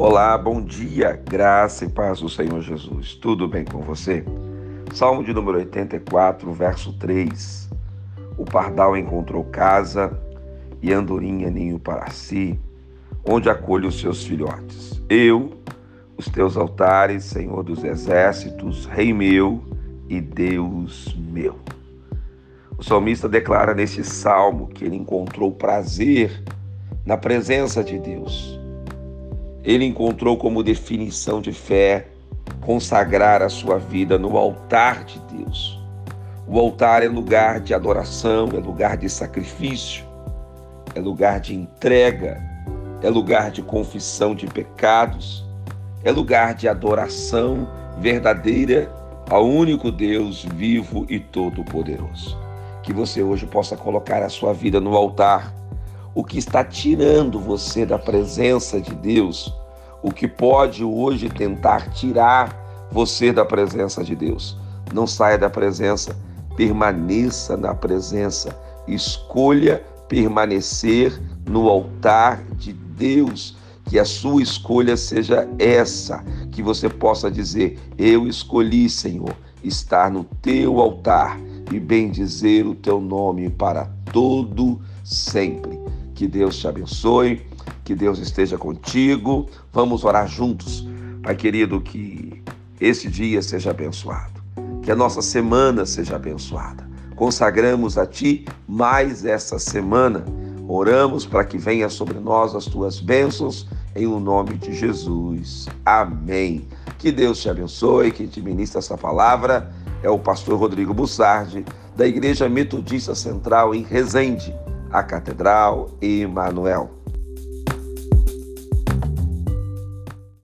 Olá, bom dia, graça e paz do Senhor Jesus. Tudo bem com você? Salmo de número 84, verso 3. O pardal encontrou casa e andorinha ninho para si, onde acolhe os seus filhotes. Eu, os teus altares, Senhor dos exércitos, Rei meu e Deus meu. O salmista declara nesse salmo que ele encontrou prazer na presença de Deus ele encontrou como definição de fé consagrar a sua vida no altar de Deus. O altar é lugar de adoração, é lugar de sacrifício, é lugar de entrega, é lugar de confissão de pecados, é lugar de adoração verdadeira ao único Deus vivo e todo-poderoso. Que você hoje possa colocar a sua vida no altar o que está tirando você da presença de Deus, o que pode hoje tentar tirar você da presença de Deus. Não saia da presença, permaneça na presença, escolha permanecer no altar de Deus. Que a sua escolha seja essa, que você possa dizer: Eu escolhi, Senhor, estar no teu altar e bendizer o teu nome para todo sempre. Que Deus te abençoe, que Deus esteja contigo. Vamos orar juntos. Pai querido, que esse dia seja abençoado, que a nossa semana seja abençoada. Consagramos a Ti mais essa semana. Oramos para que venha sobre nós as tuas bênçãos, em o nome de Jesus. Amém. Que Deus te abençoe, que te ministra essa palavra. É o pastor Rodrigo Bussardi, da Igreja Metodista Central em Resende a Catedral Emanuel.